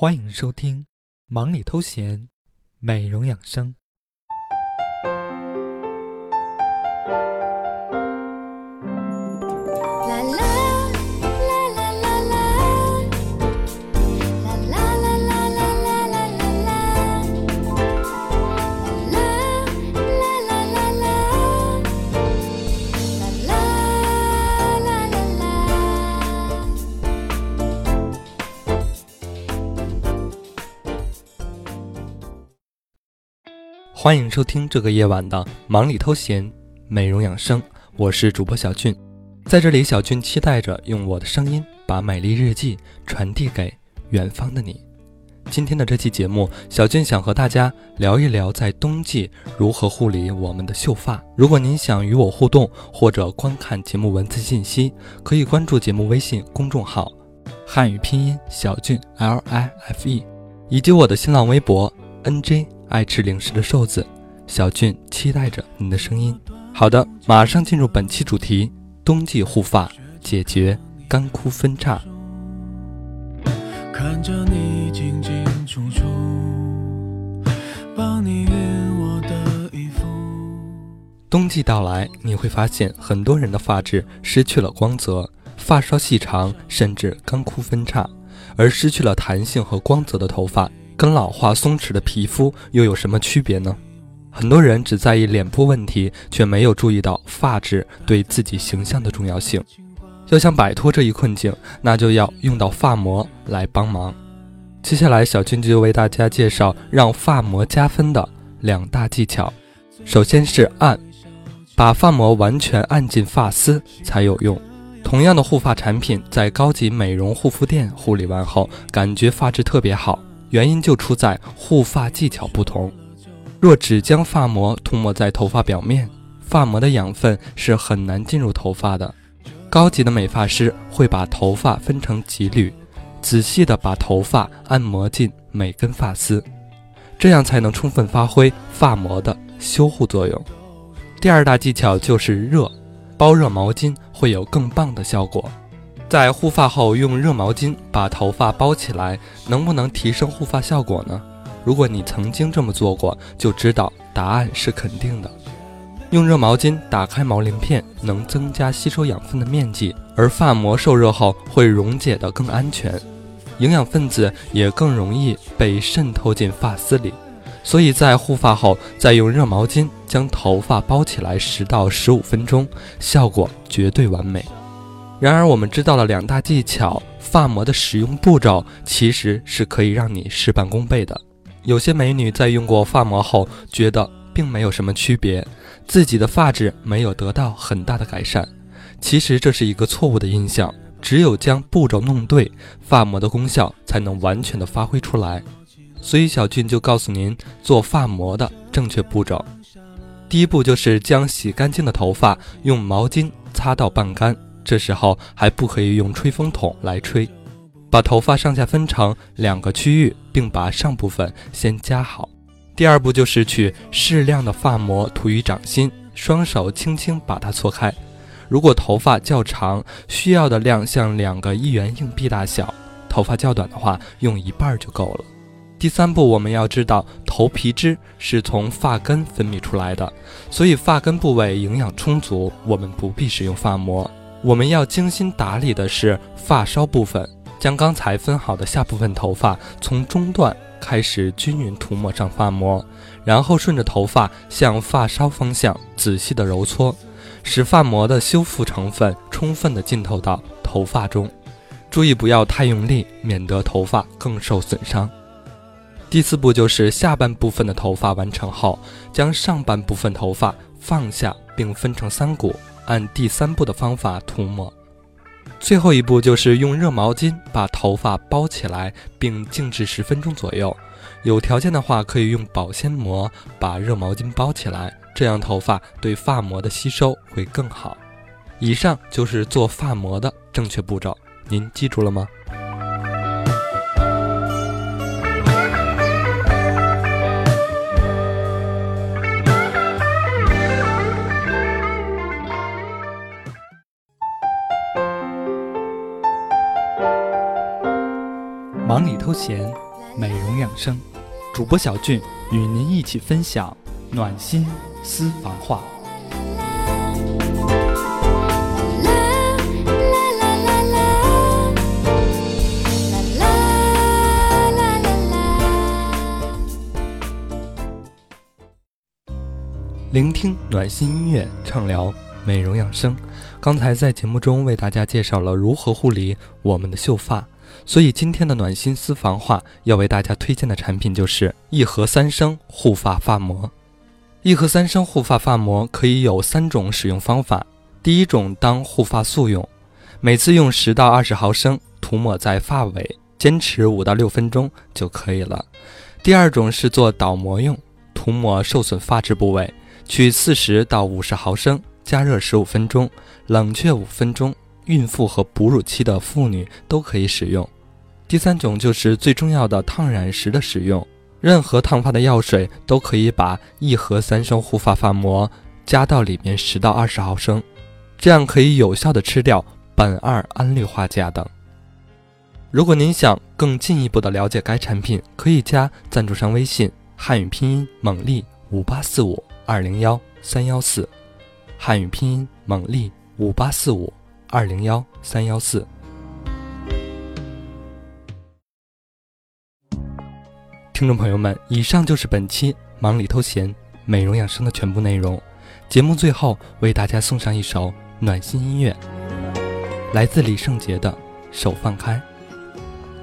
欢迎收听《忙里偷闲》，美容养生。欢迎收听这个夜晚的《忙里偷闲》，美容养生。我是主播小俊，在这里，小俊期待着用我的声音把美丽日记传递给远方的你。今天的这期节目，小俊想和大家聊一聊在冬季如何护理我们的秀发。如果您想与我互动或者观看节目文字信息，可以关注节目微信公众号“汉语拼音小俊 L I F E”，以及我的新浪微博 N J 爱吃零食的瘦子。小俊期待着你的声音。好的，马上进入本期主题：冬季护发，解决干枯分叉。看着你进进出出，帮你熨我的衣服。冬季到来，你会发现很多人的发质失去了光泽，发梢细长，甚至干枯分叉。而失去了弹性和光泽的头发，跟老化松弛的皮肤又有什么区别呢？很多人只在意脸部问题，却没有注意到发质对自己形象的重要性。要想摆脱这一困境，那就要用到发膜来帮忙。接下来，小俊就为大家介绍让发膜加分的两大技巧。首先是按，把发膜完全按进发丝才有用。同样的护发产品，在高级美容护肤店护理完后，感觉发质特别好，原因就出在护发技巧不同。若只将发膜涂抹在头发表面，发膜的养分是很难进入头发的。高级的美发师会把头发分成几缕，仔细地把头发按摩进每根发丝，这样才能充分发挥发膜的修护作用。第二大技巧就是热，包热毛巾会有更棒的效果。在护发后用热毛巾把头发包起来，能不能提升护发效果呢？如果你曾经这么做过，就知道答案是肯定的。用热毛巾打开毛鳞片，能增加吸收养分的面积，而发膜受热后会溶解得更安全，营养分子也更容易被渗透进发丝里。所以在护发后，再用热毛巾将头发包起来十到十五分钟，效果绝对完美。然而，我们知道了两大技巧，发膜的使用步骤其实是可以让你事半功倍的。有些美女在用过发膜后，觉得并没有什么区别，自己的发质没有得到很大的改善。其实这是一个错误的印象，只有将步骤弄对，发膜的功效才能完全的发挥出来。所以小俊就告诉您做发膜的正确步骤。第一步就是将洗干净的头发用毛巾擦到半干，这时候还不可以用吹风筒来吹。把头发上下分成两个区域，并把上部分先夹好。第二步就是取适量的发膜涂于掌心，双手轻轻把它搓开。如果头发较长，需要的量像两个一元硬币大小；头发较短的话，用一半就够了。第三步，我们要知道头皮脂是从发根分泌出来的，所以发根部位营养充足，我们不必使用发膜。我们要精心打理的是发梢部分。将刚才分好的下部分头发从中段开始均匀涂抹上发膜，然后顺着头发向发梢方向仔细的揉搓，使发膜的修复成分充分的浸透到头发中。注意不要太用力，免得头发更受损伤。第四步就是下半部分的头发完成后，将上半部分头发放下并分成三股，按第三步的方法涂抹。最后一步就是用热毛巾把头发包起来，并静置十分钟左右。有条件的话，可以用保鲜膜把热毛巾包起来，这样头发对发膜的吸收会更好。以上就是做发膜的正确步骤，您记住了吗？忙里偷闲，美容养生，主播小俊与您一起分享暖心私房话。聆听暖心音乐，畅聊美容养生。刚才在节目中为大家介绍了如何护理我们的秀发，所以今天的暖心私房话要为大家推荐的产品就是一盒三升护发发膜。一盒三升护发发膜可以有三种使用方法，第一种当护发素用，每次用十到二十毫升，涂抹在发尾，坚持五到六分钟就可以了。第二种是做导膜用，涂抹受损发质部位。取四十到五十毫升，加热十五分钟，冷却五分钟。孕妇和哺乳期的妇女都可以使用。第三种就是最重要的烫染时的使用，任何烫发的药水都可以把一盒三升护发发膜加到里面十到二十毫升，这样可以有效的吃掉苯二氨氯化钾等。如果您想更进一步的了解该产品，可以加赞助商微信汉语拼音猛力五八四五。二零幺三幺四，汉语拼音猛力五八四五二零幺三幺四。听众朋友们，以上就是本期忙里偷闲美容养生的全部内容。节目最后为大家送上一首暖心音乐，来自李圣杰的《手放开》。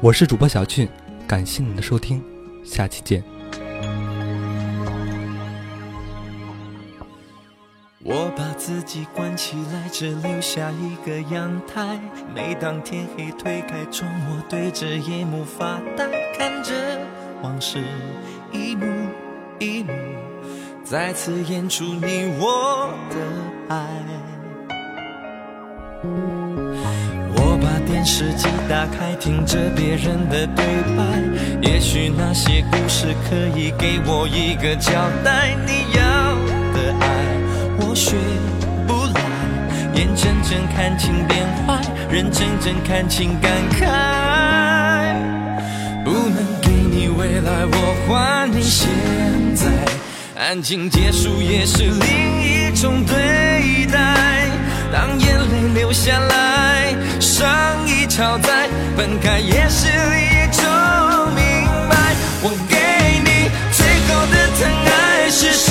我是主播小俊，感谢您的收听，下期见。我把自己关起来，只留下一个阳台。每当天黑，推开窗，我对着夜幕发呆，看着往事一幕一幕，再次演出你我的爱。我把电视机打开，听着别人的对白，也许那些故事可以给我一个交代。你要。学不来，眼睁睁看情变坏，人真正看情感慨。不能给你未来，我还你现在。安静结束也是另一种对待。当眼泪流下来，伤已超载，分开也是一种明白。我给你最后的疼爱，是手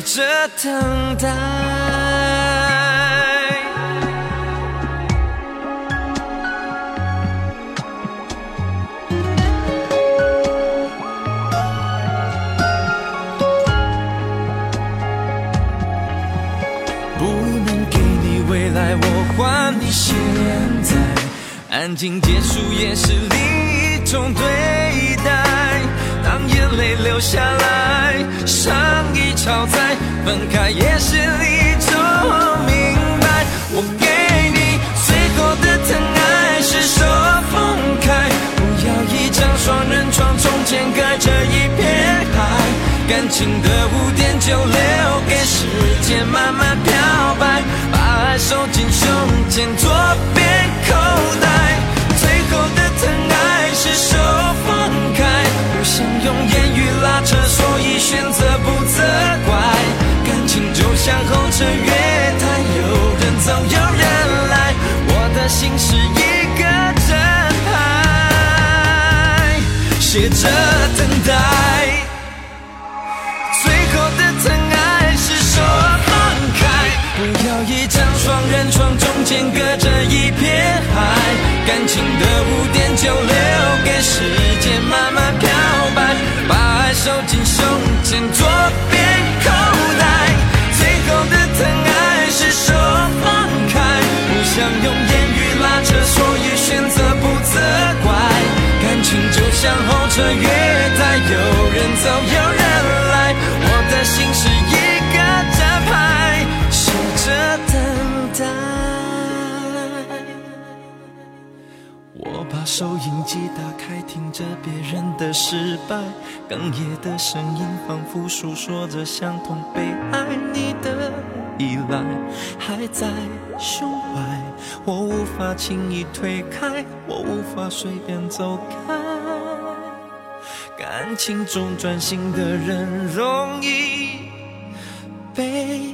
着等待。不能给你未来，我还你现在。安静结束也是另一种对。泪流下来，伤已超载，分开也是一种明白。我给你最后的疼爱，是手放开，不要一张双人床，中间隔着一片海，感情的污点就留给时间慢慢漂白，把爱收进胸前左边口袋，心是一个站牌，写着等待。最后的疼爱是手放开，不要一张双人床，中间隔着一片海，感情的污点就留给时间慢慢漂白。把爱。收进胸前左像候车月台，有人走有人来，我的心是一个站牌，守着等待。我把收音机打开，听着别人的失败，哽咽的声音仿佛诉说着相同悲哀你的依赖还在胸怀，我无法轻易推开，我无法随便走开。感情中专心的人容易被